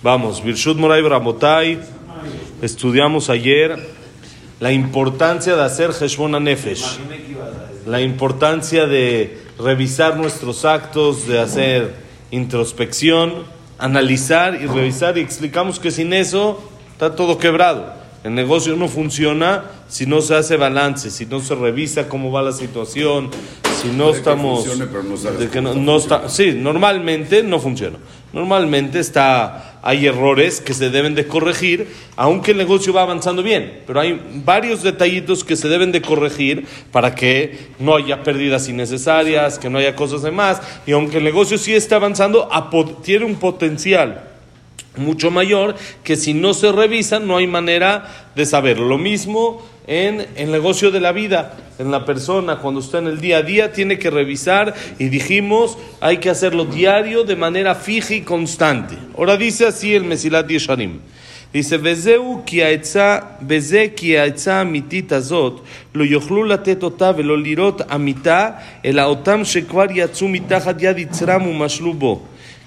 Vamos, Birshut Moray Bramotay, estudiamos ayer la importancia de hacer Heshbon Nefesh, la importancia de revisar nuestros actos, de hacer introspección, analizar y revisar y explicamos que sin eso está todo quebrado. El negocio no funciona si no se hace balance, si no se revisa cómo va la situación, si no estamos... no, está, sí, normalmente no funciona. Normalmente está, hay errores que se deben de corregir, aunque el negocio va avanzando bien, pero hay varios detallitos que se deben de corregir para que no haya pérdidas innecesarias, que no haya cosas de más, y aunque el negocio sí está avanzando, tiene un potencial mucho mayor que si no se revisa no hay manera de saber. Lo mismo en el negocio de la vida, en la persona, cuando está en el día a día, tiene que revisar y dijimos, hay que hacerlo diario de manera fija y constante. Ahora dice así el Mesilat Yesharim. Dice, וזהו כי העצה, וזה כי העצה האמיתית הזאת לא יוכלו לתת אותה ולא לראות אמיתה, אלא אותם שכבר יצאו מתחת יד יצרם ומשלו בו.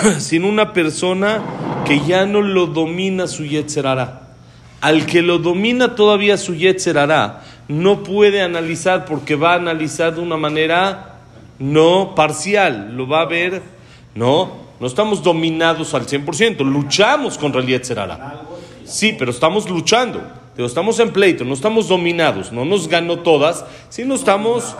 sin una persona que ya no lo domina su Yetzerara. Al que lo domina todavía su Yetzerara, no puede analizar porque va a analizar de una manera no parcial, lo va a ver, no, no estamos dominados al 100%, luchamos contra el Yetzerara. Sí, pero estamos luchando, estamos en pleito, no estamos dominados, no nos ganó todas, sino estamos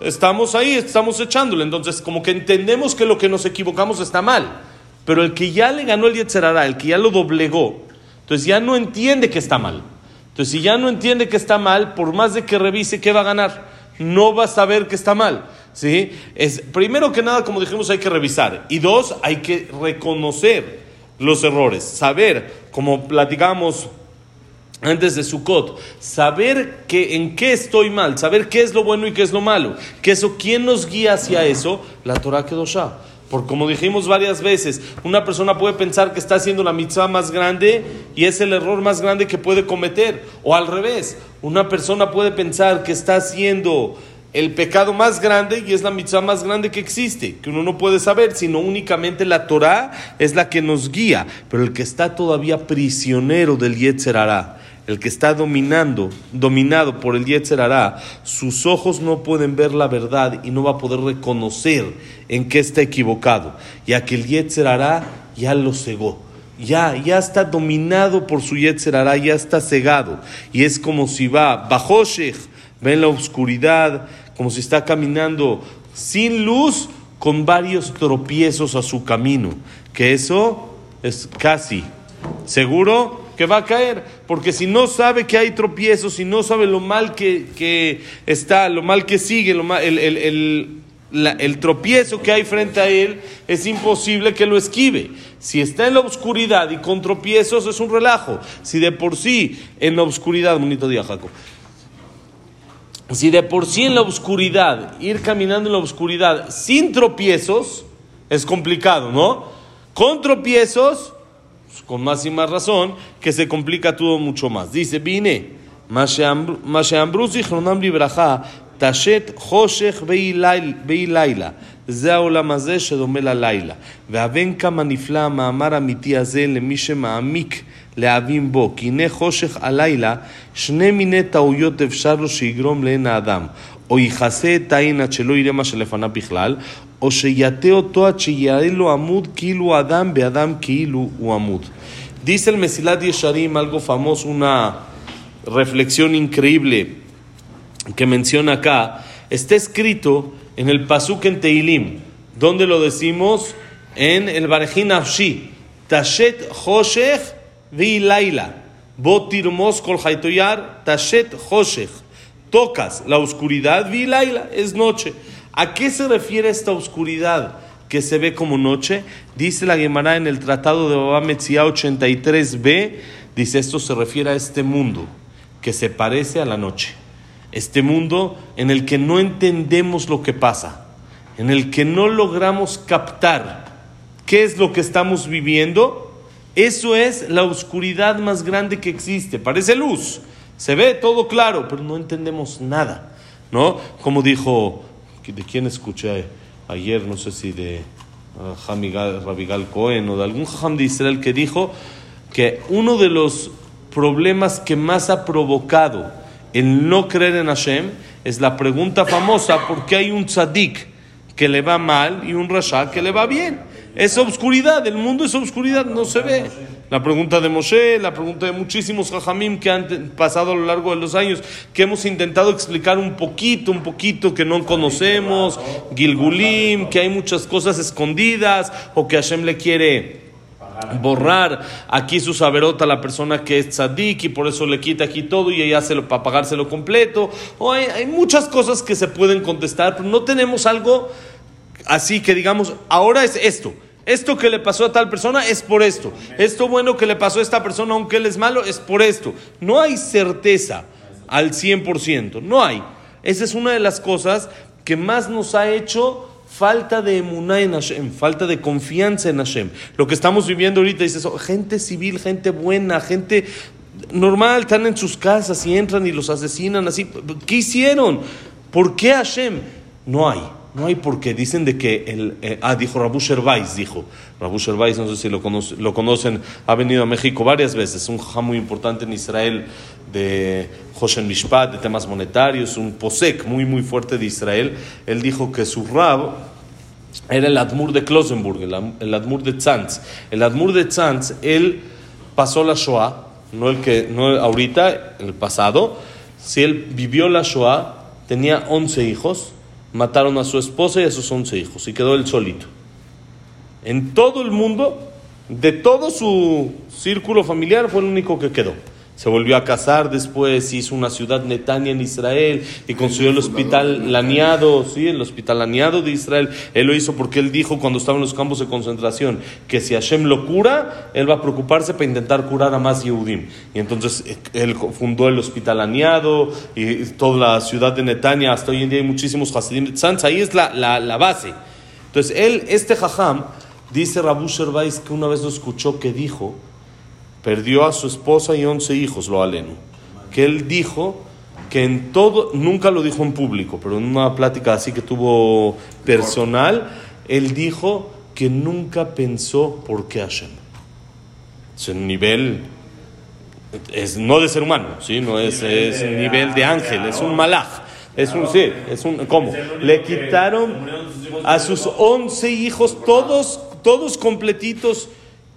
estamos ahí, estamos echándole. Entonces, como que entendemos que lo que nos equivocamos está mal. Pero el que ya le ganó el Yetzerara, el que ya lo doblegó, entonces ya no entiende que está mal. Entonces, si ya no entiende que está mal, por más de que revise, ¿qué va a ganar? No va a saber que está mal. ¿sí? Es, primero que nada, como dijimos, hay que revisar. Y dos, hay que reconocer los errores. Saber, como platicamos antes de Sukkot, saber que, en qué estoy mal, saber qué es lo bueno y qué es lo malo. Que eso, ¿quién nos guía hacia eso? La Torah Kedoshah. Porque como dijimos varias veces, una persona puede pensar que está haciendo la mitzvah más grande y es el error más grande que puede cometer. O al revés, una persona puede pensar que está haciendo el pecado más grande y es la mitzvah más grande que existe, que uno no puede saber, sino únicamente la Torah es la que nos guía. Pero el que está todavía prisionero del Yetzer el que está dominando, dominado por el Yetzer sus ojos no pueden ver la verdad y no va a poder reconocer en qué está equivocado, ya que el Yetzer ya lo cegó. Ya, ya está dominado por su Yetzer ya está cegado. Y es como si va bajo ve en la oscuridad, como si está caminando sin luz, con varios tropiezos a su camino. Que eso es casi seguro que va a caer, porque si no sabe que hay tropiezos, si no sabe lo mal que, está, lo mal que sigue, lo mal, el, el, tropiezo que hay frente a él, es imposible que lo esquive. Si está en la oscuridad y con tropiezos, es un relajo. Si de por sí en la oscuridad, bonito día, Jaco. Si de por sí en la oscuridad, ir caminando en la oscuridad sin tropiezos, es complicado, ¿no? Con tropiezos, con más y más razón, que se complica todo mucho más. Dice, vine, Masheambru zichronam libraja, תשת חושך ויהי לילה. זה העולם הזה שדומה ללילה. והבן כמה נפלא המאמר האמיתי הזה למי שמעמיק להבין בו. כי הנה חושך הלילה, שני מיני טעויות אפשר לו שיגרום לעין האדם. o hijase taina chelo irema shelefana pichlal, o sheyateo toa cheyaelo amud kilu adam be adam kilu uamud. Dice el Mesilat Yesharim algo famoso, una reflexión increíble que menciona acá. Está escrito en el Pasuk en Teilim, donde lo decimos en el Barejín Afshi, Tashet Hoshech vi Laila, Botirmos Kol Haitoyar, Tashet Hoshech. Tocas la oscuridad vi laila. Es noche. ¿A qué se refiere esta oscuridad que se ve como noche? Dice la Gemara en el Tratado de Baba Metzia 83b, Dice, esto se refiere a este mundo que se parece a la noche. Este mundo en el que no entendemos lo que pasa, en el que no logramos captar qué es lo que estamos viviendo. Eso es la oscuridad más grande que existe. Parece luz, se ve todo claro, pero no entendemos nada. ¿No? Como dijo, ¿de quién escuché ayer? No sé si de uh, Rabigal Cohen o de algún Jajam de Israel que dijo que uno de los problemas que más ha provocado el no creer en Hashem es la pregunta famosa: ¿por qué hay un tzadik que le va mal y un rasha que le va bien? Es obscuridad, el mundo es obscuridad, no se ve. La pregunta de Moshe, la pregunta de muchísimos jajamim que han pasado a lo largo de los años, que hemos intentado explicar un poquito, un poquito que no conocemos, Gilgulim, que hay muchas cosas escondidas o que Hashem le quiere borrar aquí su saberota a la persona que es tzadik y por eso le quita aquí todo y ella hace lo, para pagárselo completo. O hay, hay muchas cosas que se pueden contestar, pero no tenemos algo así que digamos, ahora es esto. Esto que le pasó a tal persona es por esto. Esto bueno que le pasó a esta persona, aunque él es malo, es por esto. No hay certeza al 100%. No hay. Esa es una de las cosas que más nos ha hecho falta de emuná en Hashem, falta de confianza en Hashem. Lo que estamos viviendo ahorita es eso, gente civil, gente buena, gente normal, están en sus casas y entran y los asesinan así. ¿Qué hicieron? ¿Por qué Hashem? No hay. No hay por qué. Dicen de que el. Eh, ah, dijo Rabu Shervais, dijo. Rabu Shervais, no sé si lo, lo, conocen, ha venido a México varias veces. Un jajá muy importante en Israel de Hoshen Mishpat, de temas monetarios, un posek muy, muy fuerte de Israel. Él dijo que su rab era el Admur de Klosenburg, el, Admur de Tzantz. El Admur de Tzantz, él pasó la Shoah, no el que, no ahorita, el pasado. Si él vivió la Shoah, tenía 11 hijos mataron a su esposa y a sus once hijos y quedó él solito. En todo el mundo, de todo su círculo familiar, fue el único que quedó. Se volvió a casar después, hizo una ciudad Netania en Israel y construyó el hospital Laniado, sí, el hospital Laniado de Israel. Él lo hizo porque él dijo cuando estaba en los campos de concentración que si Hashem lo cura, él va a preocuparse para intentar curar a más Yehudim. Y entonces eh, él fundó el hospital Laniado y toda la ciudad de Netania. Hasta hoy en día hay muchísimos Hasidim Tzantz. Ahí es la, la, la, base. Entonces él, este Jajam, dice Rabu Sherbais que una vez lo escuchó que dijo perdió a su esposa y once hijos, lo aleno. Que él dijo que en todo, nunca lo dijo en público, pero en una plática así que tuvo personal, él dijo que nunca pensó por qué Hashem. Es un nivel, es no de ser humano, ¿sí? no es, es un nivel de ángel, es un malaj. Es un, sí, es un, ¿cómo? Le quitaron a sus once hijos, todos, todos completitos,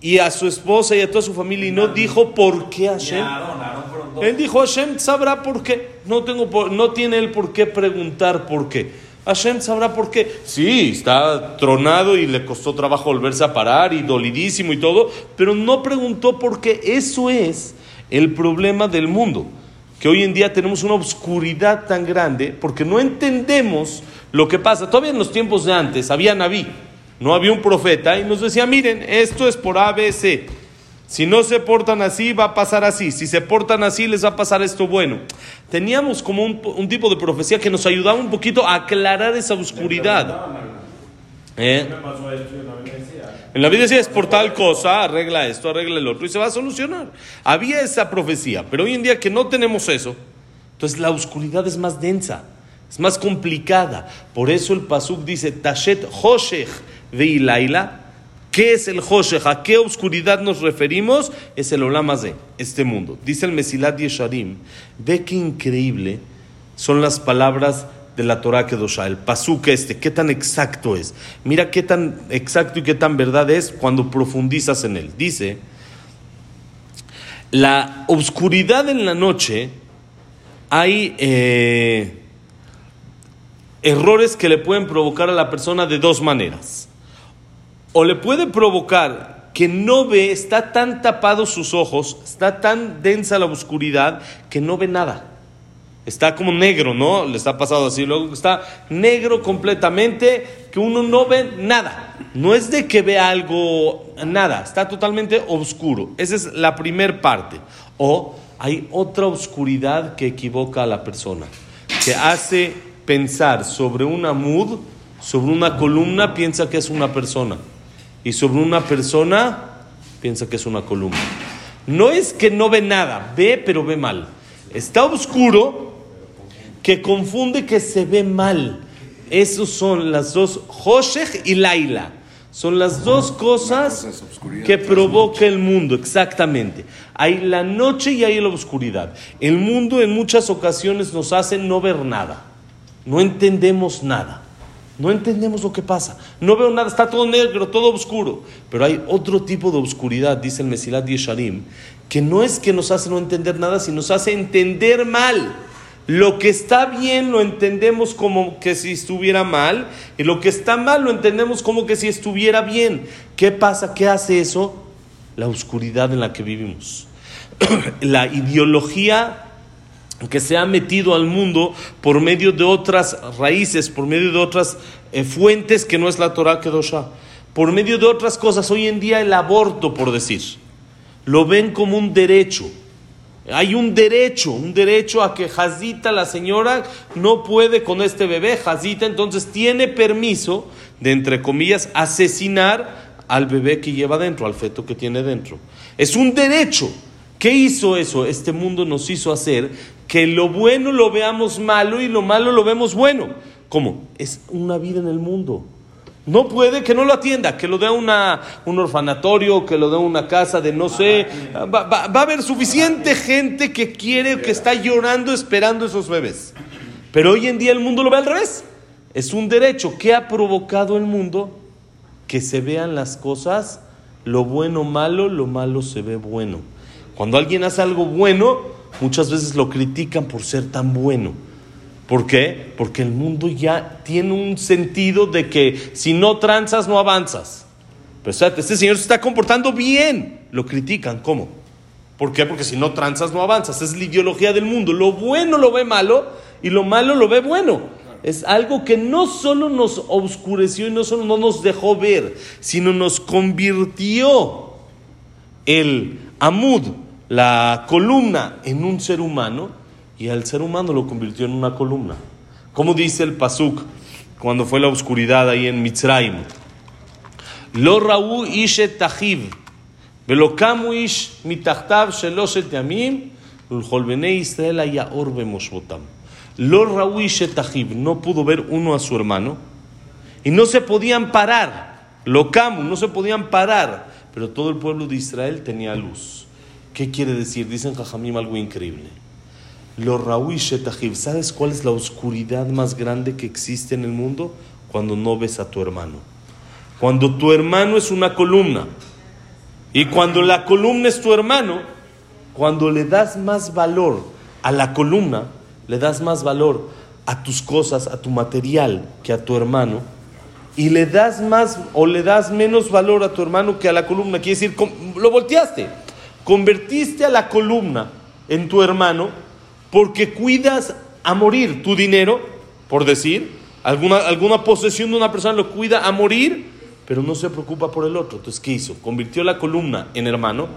y a su esposa y a toda su familia y no dijo por qué Hashem. Él dijo, Hashem sabrá por qué. No, tengo no tiene él por qué preguntar por qué. Hashem sabrá por qué. Sí, está tronado y le costó trabajo volverse a parar y dolidísimo y todo, pero no preguntó por qué. Eso es el problema del mundo. Que hoy en día tenemos una oscuridad tan grande porque no entendemos lo que pasa. Todavía en los tiempos de antes había Naví no había un profeta y nos decía, miren, esto es por ABC. Si no se portan así, va a pasar así. Si se portan así, les va a pasar esto bueno. Teníamos como un, tipo de profecía que nos ayudaba un poquito a aclarar esa oscuridad. ¿Eh? En la vida decía, es por tal cosa, arregla esto, arregla el otro y se va a solucionar. Había esa profecía, pero hoy en día que no tenemos eso, entonces la oscuridad es más densa, es más complicada. Por eso el Pasuk dice, Tashet Hoshech de Laila. ¿Qué es el Hoshech? ¿A qué oscuridad nos referimos? Es el Olamaz de este mundo. Dice el Mesilat Yesharim, ve qué increíble son las palabras de la Torah Kedosha, el pasuk este, qué tan exacto es. Mira qué tan exacto y qué tan verdad es cuando profundizas en él. Dice, la oscuridad en la noche hay eh, errores que le pueden provocar a la persona de dos maneras o le puede provocar que no ve, está tan tapado sus ojos, está tan densa la oscuridad que no ve nada. está como negro, ¿no? Le está pasado así, luego está negro completamente, que uno no ve nada. No es de que vea algo, nada, está totalmente oscuro. Esa es la primer parte. O hay otra oscuridad que equivoca a la persona, que hace pensar sobre una mud, sobre una columna, piensa que es una persona. Y sobre una persona, piensa que es una columna. No es que no ve nada, ve pero ve mal. Está oscuro que confunde que se ve mal. Esos son las dos, Hoshech y Laila. Son las dos cosas que provoca el mundo, exactamente. Hay la noche y hay la oscuridad. El mundo en muchas ocasiones nos hace no ver nada. No entendemos nada. No entendemos lo que pasa. No veo nada, está todo negro, todo oscuro. Pero hay otro tipo de oscuridad, dice el Mesilat Yesharim, que no es que nos hace no entender nada, sino nos hace entender mal. Lo que está bien lo entendemos como que si estuviera mal, y lo que está mal lo entendemos como que si estuviera bien. ¿Qué pasa? ¿Qué hace eso? La oscuridad en la que vivimos. la ideología que se ha metido al mundo por medio de otras raíces, por medio de otras eh, fuentes que no es la Torah Kedosha, por medio de otras cosas. Hoy en día el aborto, por decir, lo ven como un derecho. Hay un derecho, un derecho a que Jazita, la señora, no puede con este bebé. Jazita entonces tiene permiso de, entre comillas, asesinar al bebé que lleva dentro, al feto que tiene dentro. Es un derecho. ¿Qué hizo eso? Este mundo nos hizo hacer que lo bueno lo veamos malo y lo malo lo vemos bueno. ¿Cómo? Es una vida en el mundo. No puede que no lo atienda, que lo dé una, un orfanatorio, que lo dé una casa de no sé. Va, va, a haber suficiente gente que quiere, que está llorando esperando esos bebés. Pero hoy en día el mundo lo ve al revés. Es un derecho. ¿Qué ha provocado el mundo? Que se vean las cosas, lo bueno malo, lo malo se ve bueno. Cuando alguien hace algo bueno, muchas veces lo critican por ser tan bueno. ¿Por qué? Porque el mundo ya tiene un sentido de que si no tranzas, no avanzas. Pero este señor se está comportando bien. Lo critican. ¿Cómo? ¿Por qué? Porque si no tranzas, no avanzas. Es la ideología del mundo. Lo bueno lo ve malo y lo malo lo ve bueno. Es algo que no solo nos obscureció y no solo no nos dejó ver, sino nos convirtió el amud la columna en un ser humano y al ser humano lo convirtió en una columna. Como dice el Pasuk cuando fue la oscuridad ahí en Mitzrayim? Lo raú ish tahiv, velokamu ish mitachtav sheloshet yamim, ulholbene Israel. Lo raú ish tahiv, no pudo ver uno a su hermano y no se podían parar. Lo camu, no se podían parar, pero todo el pueblo de Israel tenía luz. ¿Qué quiere decir? Dicen Jajamim algo increíble. Lo Raúl Shetahib, ¿sabes cuál es la oscuridad más grande que existe en el mundo? Cuando no ves a tu hermano. Cuando tu hermano es una columna. Y cuando la columna es tu hermano, cuando le das más valor a la columna, le das más valor a tus cosas, a tu material, que a tu hermano, y le das más o le das menos valor a tu hermano que a la columna, quiere decir, lo volteaste convertiste a la columna en tu hermano porque cuidas a morir tu dinero, por decir, alguna, alguna posesión de una persona lo cuida a morir, pero no se preocupa por el otro. Entonces, ¿qué hizo? Convirtió la columna en hermano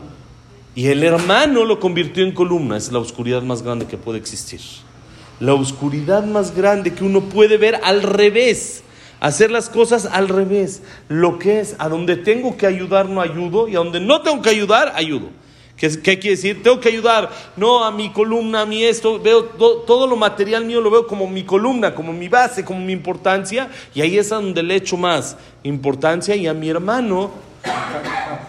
y el hermano lo convirtió en columna. Es la oscuridad más grande que puede existir. La oscuridad más grande que uno puede ver al revés. Hacer las cosas al revés. Lo que es, a donde tengo que ayudar no ayudo y a donde no tengo que ayudar ayudo. ¿Qué, quiere decir? Tengo que ayudar, no a mi columna, a mi esto, veo todo lo material mío lo veo como mi columna, como mi base, como mi importancia, y ahí es donde le echo más importancia y a mi hermano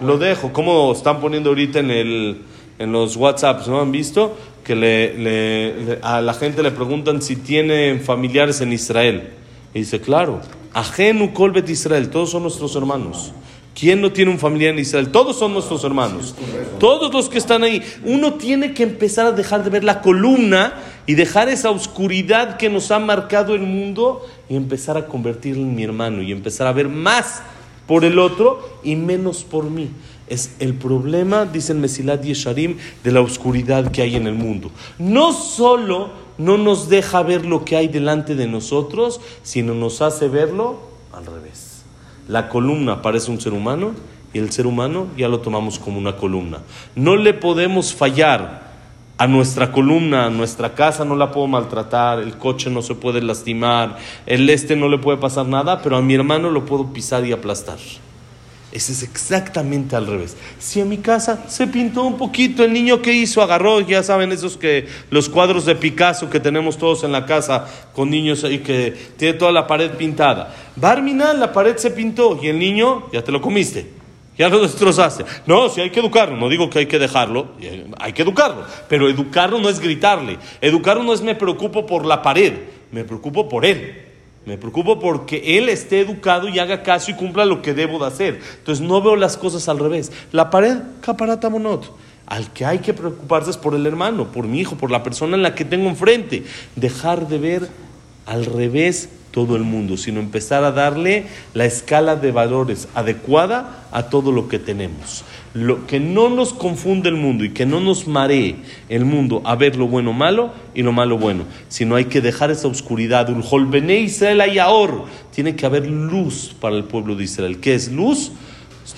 lo dejo. Como están poniendo ahorita en, el, en los WhatsApps, ¿no han visto? Que le, a la gente le preguntan si tienen familiares en Israel. Y dice, claro, Ajenu Kolbet Israel, todos son nuestros hermanos. ¿Quién no tiene un familiar en Israel? Todos son nuestros hermanos. Todos los que están ahí. Uno tiene que empezar a dejar de ver la columna y dejar esa oscuridad que nos ha marcado el mundo y empezar a convertirlo en mi hermano y empezar a ver más por el otro y menos por mí. Es el problema, dicen Mesilat Yesharim, de la oscuridad que hay en el mundo. No solo no nos deja ver lo que hay delante de nosotros, sino nos hace verlo al revés. La columna parece un ser humano y el ser humano ya lo tomamos como una columna. No le podemos fallar a nuestra columna, a nuestra casa no la puedo maltratar, el coche no se puede lastimar, el este no le puede pasar nada, pero a mi hermano lo puedo pisar y aplastar. Ese es exactamente al revés. Si en mi casa se pintó un poquito, el niño que hizo agarró, ya saben esos que los cuadros de Picasso que tenemos todos en la casa con niños y que tiene toda la pared pintada. Barmina, la pared se pintó y el niño ya te lo comiste. Ya lo destrozaste. No, si hay que educarlo, no digo que hay que dejarlo, hay que educarlo. Pero educarlo no es gritarle. Educarlo no es me preocupo por la pared, me preocupo por él. Me preocupo porque él esté educado y haga caso y cumpla lo que debo de hacer. Entonces no veo las cosas al revés. La pared, caparata monot. Al que hay que preocuparse es por el hermano, por mi hijo, por la persona en la que tengo enfrente. Dejar de ver al revés todo el mundo, sino empezar a darle la escala de valores adecuada a todo lo que tenemos. Lo, que no nos confunde el mundo y que no nos maree el mundo a ver lo bueno malo y lo malo bueno, sino hay que dejar esa oscuridad. Israel ahora Tiene que haber luz para el pueblo de Israel. ¿Qué es luz?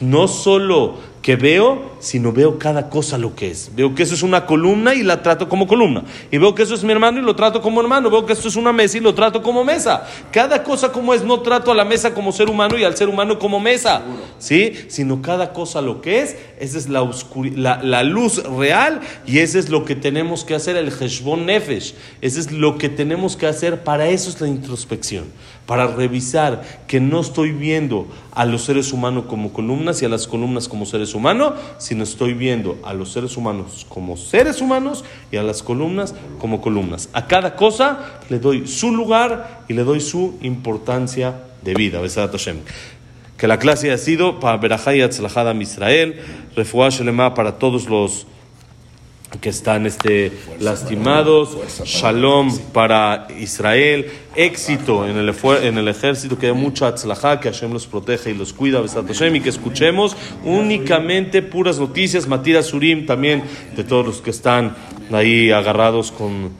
No solo que veo, sino veo cada cosa lo que es. Veo que eso es una columna y la trato como columna. Y veo que eso es mi hermano y lo trato como hermano. Veo que esto es una mesa y lo trato como mesa. Cada cosa como es, no trato a la mesa como ser humano y al ser humano como mesa. ¿Sí? Sino cada cosa lo que es, esa es la, la, la, luz real y ese es lo que tenemos que hacer, el Heshbon Nefesh. Ese es lo que tenemos que hacer, para eso es la introspección. Para revisar que no estoy viendo a los seres humanos como columnas y a las columnas como seres humanos humano, sino estoy viendo a los seres humanos como seres humanos y a las columnas como columnas. A cada cosa le doy su lugar y le doy su importancia de vida. Que la clase ha sido para Berajay Atzlahadam Israel, Refuah Shelema para todos los que están este, lastimados, shalom para Israel, éxito en el, en el ejército, que hay mucha atzlajá, que Hashem los protege y los cuida, Hashem, y que escuchemos únicamente puras noticias, Matira Surim también, de todos los que están ahí agarrados con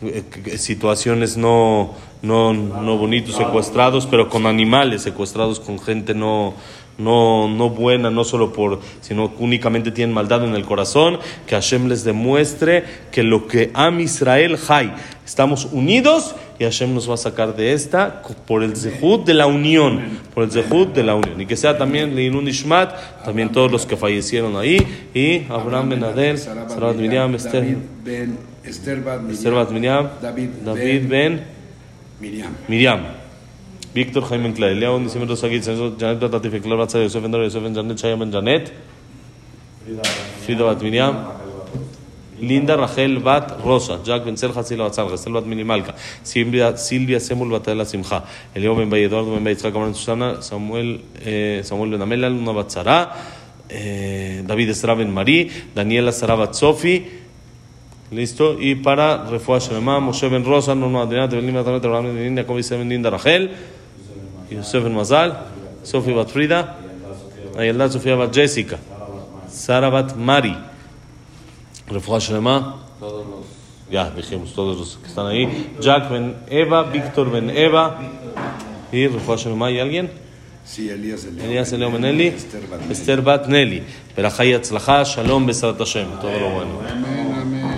eh, situaciones no, no, no bonitos, secuestrados, pero con animales secuestrados, con gente no no, no buena, no solo por, sino únicamente tienen maldad en el corazón, que Hashem les demuestre que lo que Am Israel hay, estamos unidos y Hashem nos va a sacar de esta por el zehut de la unión, por el zehut de la unión. Y que sea también Leilun Ishmat, también todos los que fallecieron ahí, y Abraham Ben Adel, Sarabat Miriam, Esther, Bat Miriam, David Ben Miriam. Víctor Jaime Clay, León, Diciembre Sagit, Janet Tatife, Clara Batza, Yosef Endor, Yosef Janet, Chayaman Janet, Frida Bat Miriam, Linda Rachel Bat Rosa, Jack Ben Selja Sila Batzal, Gestel Bat Minimalka, Silvia, Silvia Semul Batela Simcha, Elio Ben Bay Eduardo Ben Bay Yitzhak Amaran Susana, Samuel, eh, Samuel Ben Amela, Luna Batzara, eh, David Esra Ben Marí, Daniela Sara Bat Sofi, Listo, y para Refuah Shemema, Moshe Ben Rosa, Nono Adriana, Tebelim Atanet, Abraham Linda, Jacob Ben Linda Rachel, Yosef Ben Mazal, Sofía Bat Frida, Ayelda Sofía Bat Jessica, Sara Bat Mari, Refuah Shema, ya dijimos todos los que están ahí, Jack Ben Eva, Víctor Ben Eva, y Refuah Shema, ¿y alguien? Sí, Elías Eleo Benelli, Esther Bat Nelly, Berajay Atzlacha, Shalom Besrat Hashem, todo lo bueno.